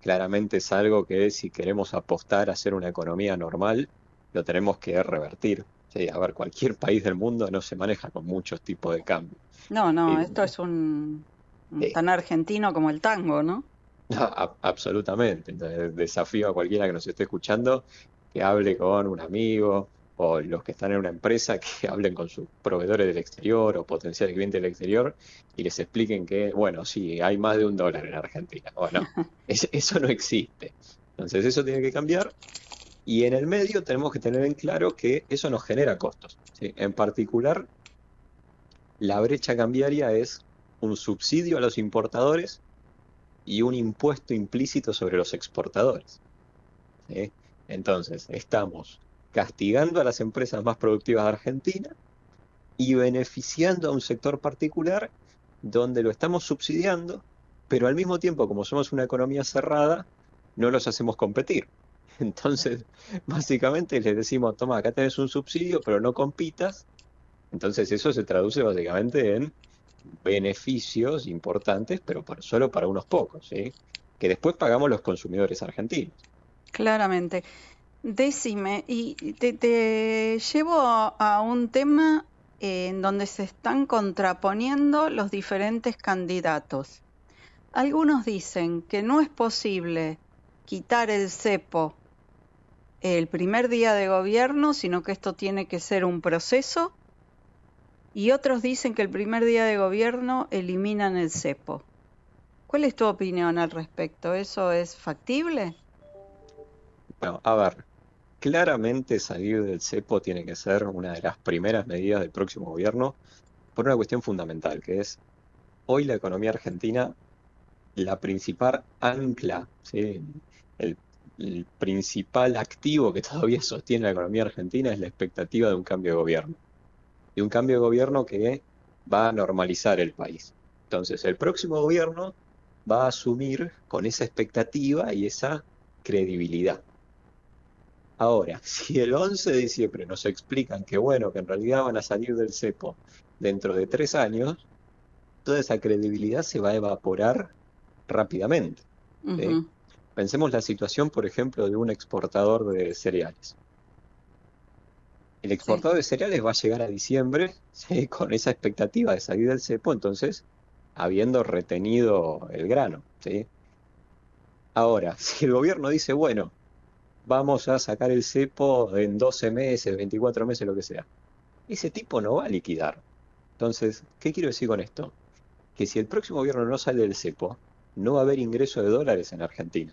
S11: Claramente es algo que si queremos apostar a hacer una economía normal, lo tenemos que revertir. Sí, a ver, cualquier país del mundo no se maneja con muchos tipos de cambio.
S2: No, no, esto es un, tan argentino como el tango, ¿no?
S11: absolutamente. Entonces, desafío a cualquiera que nos esté escuchando que hable con un amigo o los que están en una empresa que hablen con sus proveedores del exterior o potenciales clientes del exterior y les expliquen que, bueno, sí, hay más de un dólar en Argentina. Bueno, eso no existe. Entonces eso tiene que cambiar y en el medio tenemos que tener en claro que eso nos genera costos. En particular, la brecha cambiaria es un subsidio a los importadores y un impuesto implícito sobre los exportadores. Entonces, estamos castigando a las empresas más productivas de Argentina y beneficiando a un sector particular donde lo estamos subsidiando, pero al mismo tiempo, como somos una economía cerrada, no los hacemos competir. Entonces, básicamente les decimos, toma, acá tenés un subsidio, pero no compitas. Entonces eso se traduce básicamente en beneficios importantes, pero solo para unos pocos, que después pagamos los consumidores argentinos.
S2: Claramente. Decime, y te, llevo a, un tema en donde se están contraponiendo los diferentes candidatos. Algunos dicen que no es posible quitar el cepo el primer día de gobierno, sino que esto tiene que ser un proceso. Y otros dicen que el primer día de gobierno eliminan el cepo. ¿Cuál es tu opinión al respecto? ¿Eso es factible?
S11: Bueno, a ver, claramente salir del cepo tiene que ser una de las primeras medidas del próximo gobierno por una cuestión fundamental, que es hoy la economía argentina, la principal ancla, el el principal activo que todavía sostiene la economía argentina es la expectativa de un cambio de gobierno. Y un cambio de gobierno que va a normalizar el país. Entonces, el próximo gobierno va a asumir con esa expectativa y esa credibilidad. Ahora, si el 11 de diciembre nos explican que bueno, que en realidad van a salir del cepo dentro de tres años, toda esa credibilidad se va a evaporar rápidamente. Pensemos la situación, por ejemplo, de un exportador de cereales. El exportador de cereales va a llegar a diciembre con esa expectativa de salir del cepo, entonces, habiendo retenido el grano. Ahora, si el gobierno dice, bueno, vamos a sacar el cepo en 12 meses, 24 meses, lo que sea, ese tipo no va a liquidar. Entonces, ¿qué quiero decir con esto? Que si el próximo gobierno no sale del cepo, no va a haber ingreso de dólares en Argentina.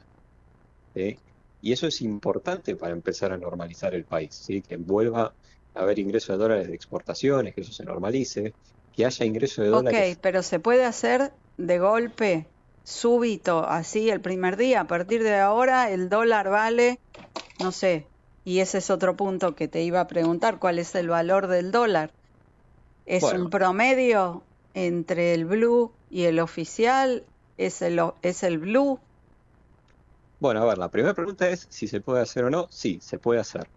S11: Y eso es importante para empezar a normalizar el país, ¿sí? que vuelva a haber ingresos de dólares de exportaciones, que eso se normalice, que haya ingreso de dólares.
S2: Ok, pero se puede hacer de golpe, súbito, así el primer día. A partir de ahora el dólar vale, no sé, y ese es otro punto que te iba a preguntar, ¿cuál es el valor del dólar? ¿Es un promedio entre el blue y el oficial? ¿Es el, es el blue?
S11: Bueno, a ver, la primera pregunta es si se puede hacer o no. Sí, se puede hacer.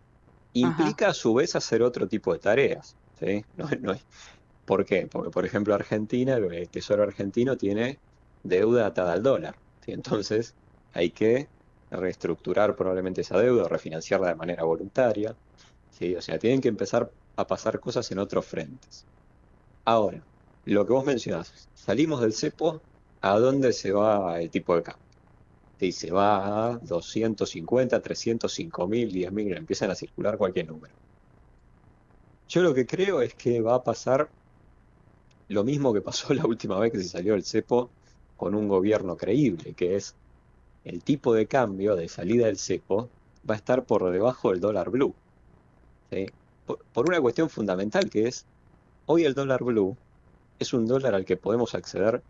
S11: Implica a su vez hacer otro tipo de tareas. ¿sí? No, no. ¿Por qué? Porque, por ejemplo, Argentina, el Tesoro argentino tiene deuda atada al dólar. Entonces, hay que reestructurar probablemente esa deuda, refinanciarla de manera voluntaria. O sea, tienen que empezar a pasar cosas en otros frentes. Ahora, lo que vos mencionás, salimos del cepo, ¿a dónde se va el tipo de cambio? y se va a 250, 305 mil, 10 mil, empiezan a circular cualquier número. Yo lo que creo es que va a pasar lo mismo que pasó la última vez que se salió el cepo con un gobierno creíble, que es el tipo de cambio de salida del cepo va a estar por debajo del dólar blue. Por, por, una cuestión fundamental que es, hoy el dólar blue es un dólar al que podemos acceder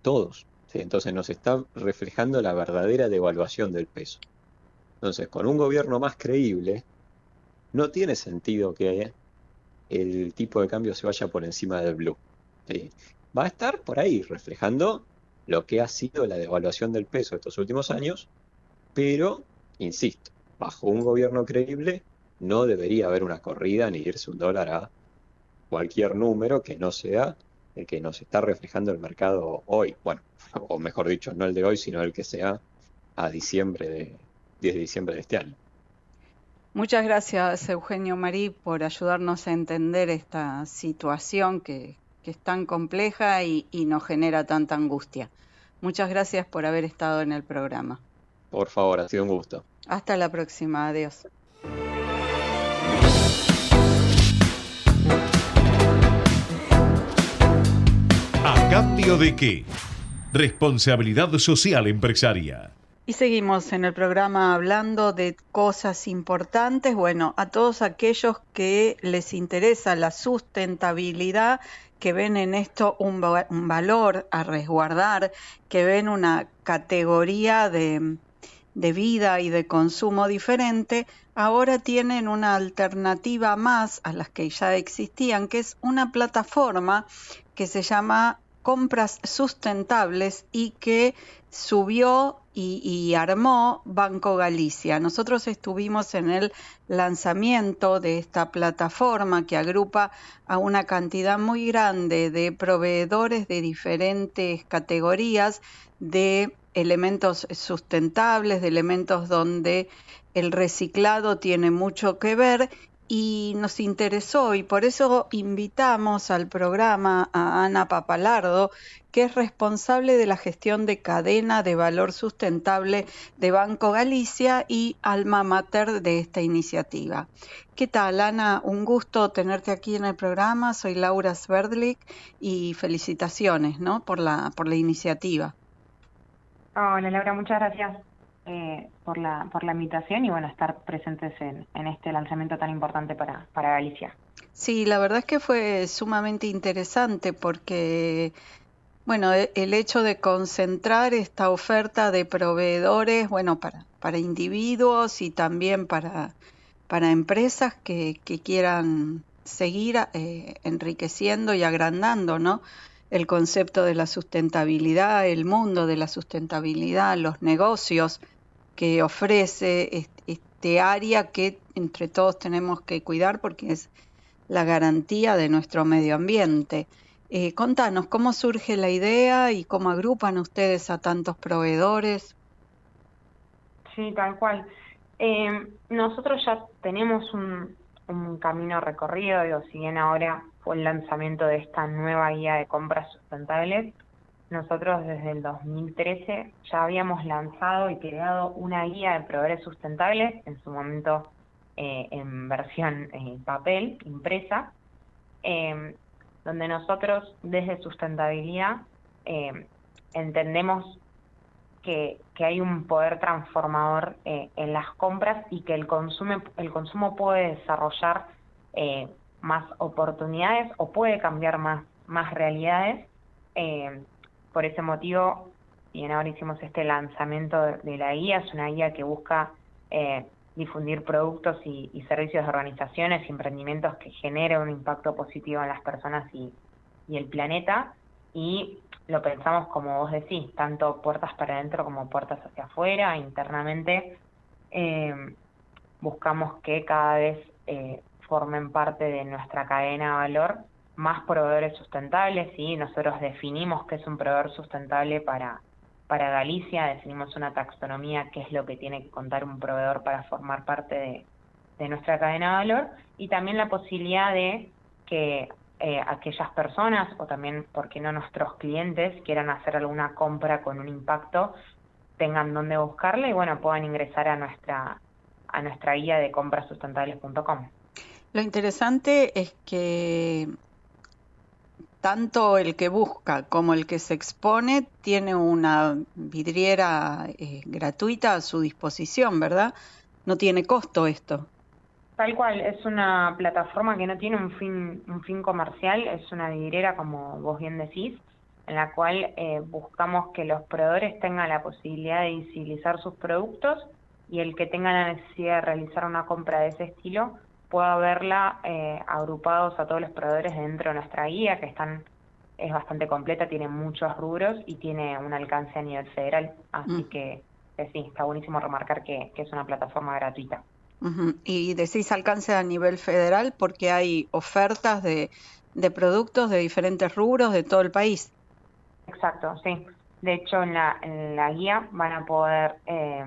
S11: todos, entonces nos está reflejando la verdadera devaluación del peso. Entonces, con un gobierno más creíble, no tiene sentido que el tipo de cambio se vaya por encima del blue. Va a estar por ahí, reflejando lo que ha sido la devaluación del peso estos últimos años, pero, insisto, bajo un gobierno creíble no debería haber una corrida ni irse un dólar a cualquier número que no sea el que nos está reflejando el mercado hoy. Bueno, o mejor dicho, no el de hoy, sino el que sea a diciembre de 10 de diciembre de este año.
S2: Muchas gracias, Eugenio Marí, por ayudarnos a entender esta situación que, es tan compleja y, y nos genera tanta angustia. Muchas gracias por haber estado en el programa.
S11: Por favor, ha sido un gusto.
S2: Hasta la próxima, adiós.
S1: ¿A cambio de qué? Responsabilidad social empresaria.
S2: Y seguimos en el programa hablando de cosas importantes. Bueno, a todos aquellos que les interesa la sustentabilidad, que ven en esto un, valor a resguardar, que ven una categoría de, de vida y de consumo diferente, ahora tienen una alternativa más a las que ya existían, que es una plataforma que se llama Compras Sustentables y que subió y, armó Banco Galicia. Nosotros estuvimos en el lanzamiento de esta plataforma que agrupa a una cantidad muy grande de proveedores de diferentes categorías de elementos sustentables, de elementos donde el reciclado tiene mucho que ver y nos interesó y por eso invitamos al programa a Ana Papalardo, que es responsable de la gestión de cadena de valor sustentable de Banco Galicia y alma mater de esta iniciativa. ¿Qué tal, Ana? Un gusto tenerte aquí en el programa. Soy Laura Sverdlik y felicitaciones ¿no? por, la, por la iniciativa.
S12: Hola, Laura, muchas gracias eh, por, la, por la invitación y bueno, estar presentes en, en este lanzamiento tan importante para, para Galicia.
S2: Sí, la verdad es que fue sumamente interesante porque bueno, el hecho de concentrar esta oferta de proveedores, bueno, para, para individuos y también para, para empresas que, que quieran seguir eh, enriqueciendo y agrandando, ¿no? El concepto de la sustentabilidad, el mundo de la sustentabilidad, los negocios que ofrece este área que entre todos tenemos que cuidar porque es la garantía de nuestro medio ambiente. Eh, contanos, ¿cómo surge la idea y cómo agrupan ustedes a tantos proveedores?
S12: Sí, tal cual. Eh, nosotros ya tenemos un, camino recorrido, digo, si bien ahora fue el lanzamiento de esta nueva guía de compras sustentables, nosotros desde el 2013 ya habíamos lanzado y creado una guía de proveedores sustentables, en su momento eh, en versión eh, papel, impresa, eh, donde nosotros desde sustentabilidad eh, entendemos que, que, hay un poder transformador eh, en las compras y que el consumo, el consumo puede desarrollar más oportunidades o puede cambiar más, más realidades. Eh, por ese motivo, y ahora hicimos este lanzamiento de, la guía, es una guía que busca difundir productos y, y, servicios de organizaciones y emprendimientos que generen un impacto positivo en las personas y, y, el planeta. Y lo pensamos, como vos decís, tanto puertas para adentro como puertas hacia afuera, internamente. Eh, buscamos que cada vez eh, formen parte de nuestra cadena de valor más proveedores sustentables y nosotros definimos qué es un proveedor sustentable para para Galicia definimos una taxonomía que es lo que tiene que contar un proveedor para formar parte de, de nuestra cadena de valor y también la posibilidad de que eh, aquellas personas o también, ¿por qué no nuestros clientes quieran hacer alguna compra con un impacto, tengan dónde buscarla y bueno, puedan ingresar a nuestra, a nuestra guía de comprasustentables.com.
S2: Lo interesante es que tanto el que busca como el que se expone tiene una vidriera eh, gratuita a su disposición, ¿verdad? No tiene costo esto.
S12: Tal cual, es una plataforma que no tiene un fin, un fin comercial, es una vidriera, como vos bien decís, en la cual eh, buscamos que los proveedores tengan la posibilidad de visibilizar sus productos y el que tenga la necesidad de realizar una compra de ese estilo pueda verla eh, agrupados a todos los proveedores dentro de nuestra guía, que están es bastante completa, tiene muchos rubros y tiene un alcance a nivel federal. Así mm. que, que, sí, está buenísimo remarcar que, que es una plataforma gratuita.
S2: Uh -huh. Y decís alcance a nivel federal porque hay ofertas de, de productos de diferentes rubros de todo el país.
S12: Exacto, sí. De hecho, en la, en la guía van a poder eh,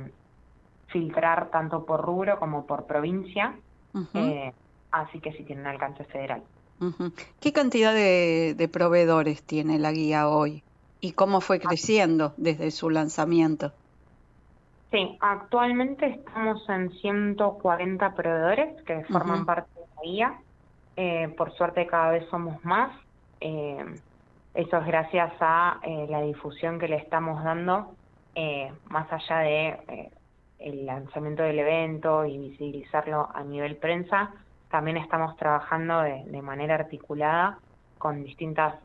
S12: filtrar tanto por rubro como por provincia Uh -huh. eh, así que sí tiene un alcance federal.
S2: Uh -huh. ¿Qué cantidad de, de, proveedores tiene la guía hoy? y cómo fue creciendo desde su lanzamiento.
S12: Sí, actualmente estamos en 140 proveedores que forman parte de la guía. Eh, por suerte cada vez somos más. Eh, eso es gracias a eh, la difusión que le estamos dando, más allá de el lanzamiento del evento y visibilizarlo a nivel prensa. También estamos trabajando de, manera articulada con distintas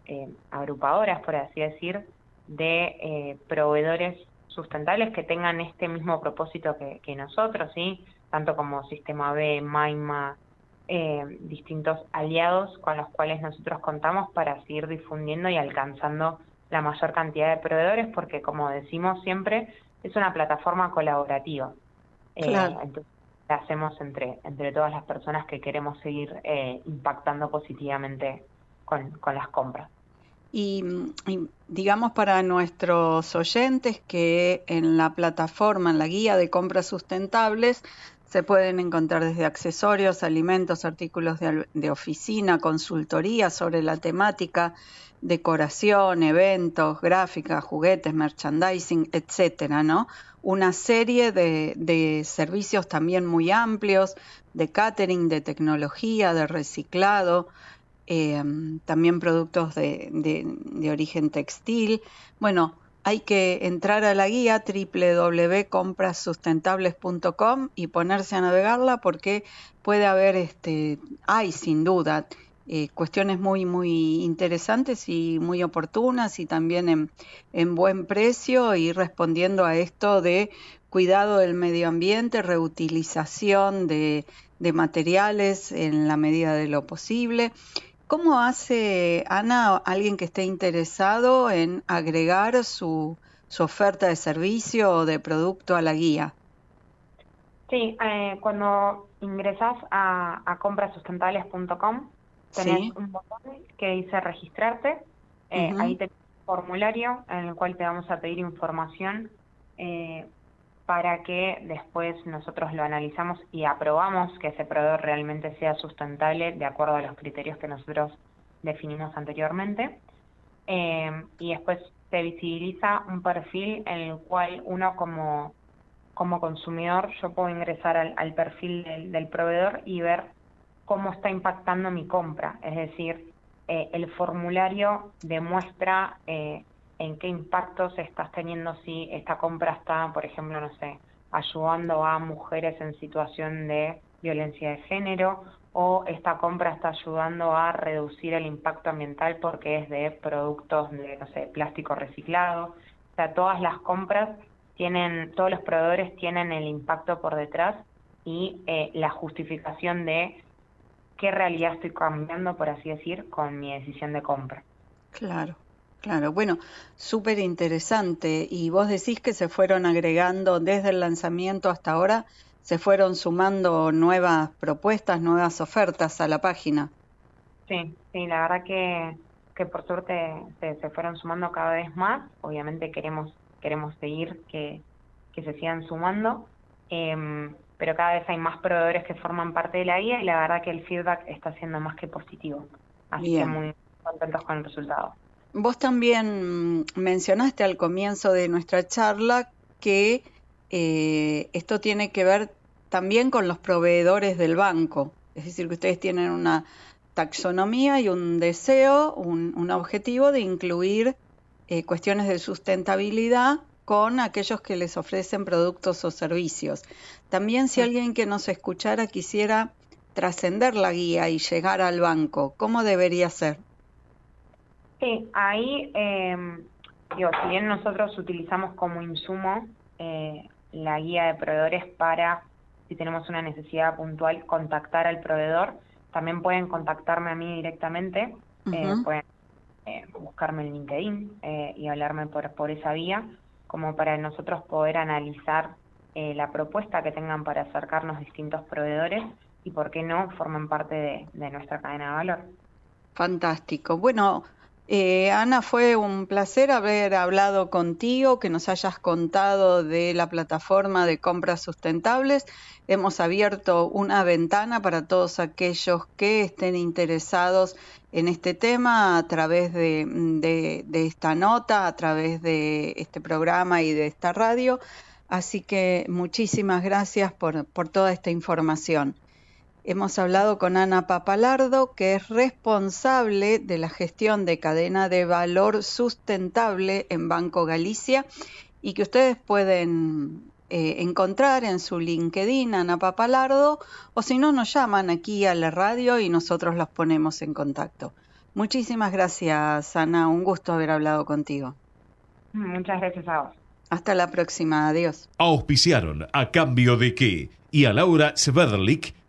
S12: agrupadoras, por así decir, de proveedores sustentables que tengan este mismo propósito que, nosotros, ¿sí? tanto como Sistema B, MAIMA, eh, distintos aliados con los cuales nosotros contamos para seguir difundiendo y alcanzando la mayor cantidad de proveedores, porque como decimos siempre, es una plataforma colaborativa. Eh, entonces, la hacemos entre, entre todas las personas que queremos seguir eh, impactando positivamente con, con las compras.
S2: Y, digamos para nuestros oyentes que en la plataforma, en la guía de compras sustentables, se pueden encontrar desde accesorios, alimentos, artículos de, oficina, consultoría sobre la temática, decoración, eventos, gráficas, juguetes, merchandising, etcétera, ¿no? Una serie de, de servicios también muy amplios, de catering, de tecnología, de reciclado, Em, también productos de, de, origen textil. Bueno, hay que entrar a la guía www.comprasustentables.com y ponerse a navegarla porque puede haber, este, hay sin duda, eh, cuestiones muy, muy interesantes y muy oportunas y también en, en buen precio y respondiendo a esto de cuidado del medio ambiente, reutilización de materiales en la medida de lo posible. ¿Cómo hace, Ana, alguien que esté interesado en agregar su, oferta de servicio o de producto a la guía?
S12: Sí, eh, cuando ingresas a, a comprasustentables.com tenés un botón que dice registrarte. Eh, ahí tenés un formulario en el cual te vamos a pedir información eh, para que después nosotros lo analizamos y aprobamos que ese proveedor realmente sea sustentable de acuerdo a los criterios que nosotros definimos anteriormente. Eh, y después se visibiliza un perfil en el cual uno como, como consumidor, yo puedo ingresar al, perfil del, proveedor y ver cómo está impactando mi compra. Es decir, eh, el formulario demuestra eh, en qué impactos estás teniendo si esta compra está, por ejemplo, no sé, ayudando a mujeres en situación de violencia de género o esta compra está ayudando a reducir el impacto ambiental porque es de productos de, no sé, plástico reciclado. O sea, todas las compras tienen, todos los proveedores tienen el impacto por detrás y eh, la justificación de qué realidad estoy cambiando, por así decir, con mi decisión de compra.
S2: Claro. Claro, bueno, súper interesante. Y vos decís que se fueron agregando desde el lanzamiento hasta ahora, se fueron sumando nuevas propuestas, nuevas ofertas a la página.
S12: Sí, sí, la verdad que, que por suerte se, fueron sumando cada vez más. Obviamente queremos queremos seguir que, que se sigan sumando, em, pero cada vez hay más proveedores que forman parte de la guía y la verdad que el feedback está siendo más que positivo. Así que muy contentos con el resultado.
S2: Vos también mencionaste al comienzo de nuestra charla que eh, esto tiene que ver también con los proveedores del banco, es decir, que ustedes tienen una taxonomía y un deseo, un, objetivo de incluir eh, cuestiones de sustentabilidad con aquellos que les ofrecen productos o servicios. También si alguien que nos escuchara quisiera trascender la guía y llegar al banco, ¿cómo debería ser?
S12: Sí, ahí, eh, digo, si bien nosotros utilizamos como insumo eh, la guía de proveedores para, si tenemos una necesidad puntual, contactar al proveedor, también pueden contactarme a mí directamente, eh, pueden eh, buscarme en LinkedIn y hablarme por, por esa vía, como para nosotros poder analizar la propuesta que tengan para acercarnos distintos proveedores y, por qué no, formen parte de, de nuestra cadena de valor.
S2: Fantástico. Bueno, Eh, Ana, fue un placer haber hablado contigo, que nos hayas contado de la plataforma de compras sustentables. Hemos abierto una ventana para todos aquellos que estén interesados en este tema a través de, esta nota, a través de este programa y de esta radio. Así que muchísimas gracias por toda esta información. Hemos hablado con Ana Papalardo, que es responsable de la gestión de cadena de valor sustentable en Banco Galicia y que ustedes pueden eh, encontrar en su LinkedIn, Ana Papalardo, o si no, nos llaman aquí a la radio y nosotros los ponemos en contacto. Muchísimas gracias, Ana. Un gusto haber hablado contigo.
S12: Muchas gracias a vos.
S2: Hasta la próxima. Adiós.
S1: Auspiciaron a cambio de qué y a Laura Sverlik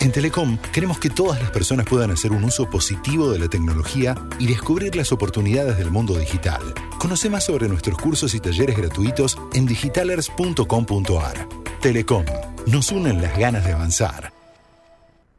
S7: En Telecom queremos que todas las personas puedan hacer un uso positivo de la tecnología y descubrir las oportunidades del mundo digital. Conoce más sobre nuestros cursos y talleres gratuitos en digitalers.com.ar. Telecom, nos unen las ganas de avanzar.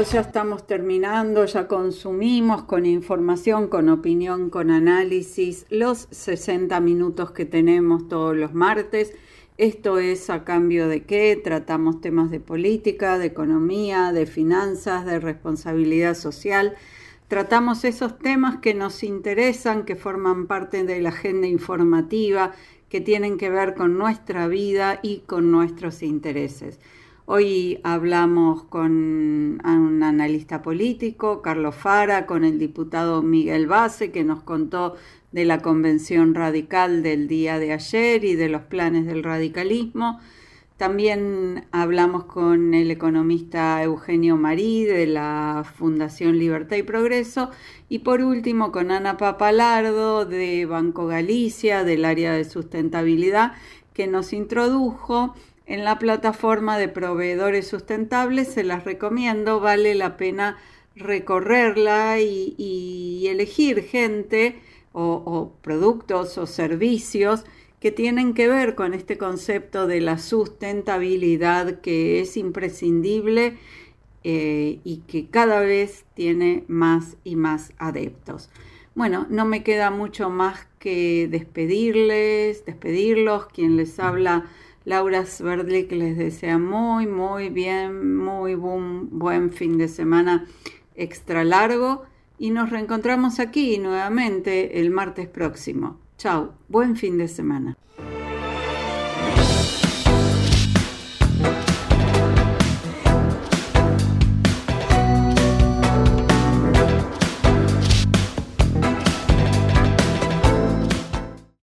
S2: Ya estamos terminando, ya consumimos con información, con opinión, con análisis los 60 minutos que tenemos todos los martes. Esto es a cambio de qué tratamos temas de política, de economía, de finanzas, de responsabilidad social. Tratamos esos temas que nos interesan, que forman parte de la agenda informativa, que tienen que ver con nuestra vida y con nuestros intereses. Hoy hablamos con un analista político, Carlos Fara, con el diputado Miguel Base, que nos contó de la convención radical del día de ayer y de los planes del radicalismo. También hablamos con el economista Eugenio Marí de la Fundación Libertad y Progreso y por último con Ana Papalardo de Banco Galicia del área de sustentabilidad que nos introdujo en la plataforma de proveedores sustentables, se las recomiendo, vale la pena recorrerla y, elegir gente o, productos o servicios que tienen que ver con este concepto de la sustentabilidad que es imprescindible eh, y que cada vez tiene más y más adeptos. Bueno, no me queda mucho más que despedirles, despedirlos, quien les habla Laura Sverdlik les desea muy, muy bien, muy buen, buen fin de semana extra largo y nos reencontramos aquí nuevamente el martes próximo. Chao, buen fin de semana.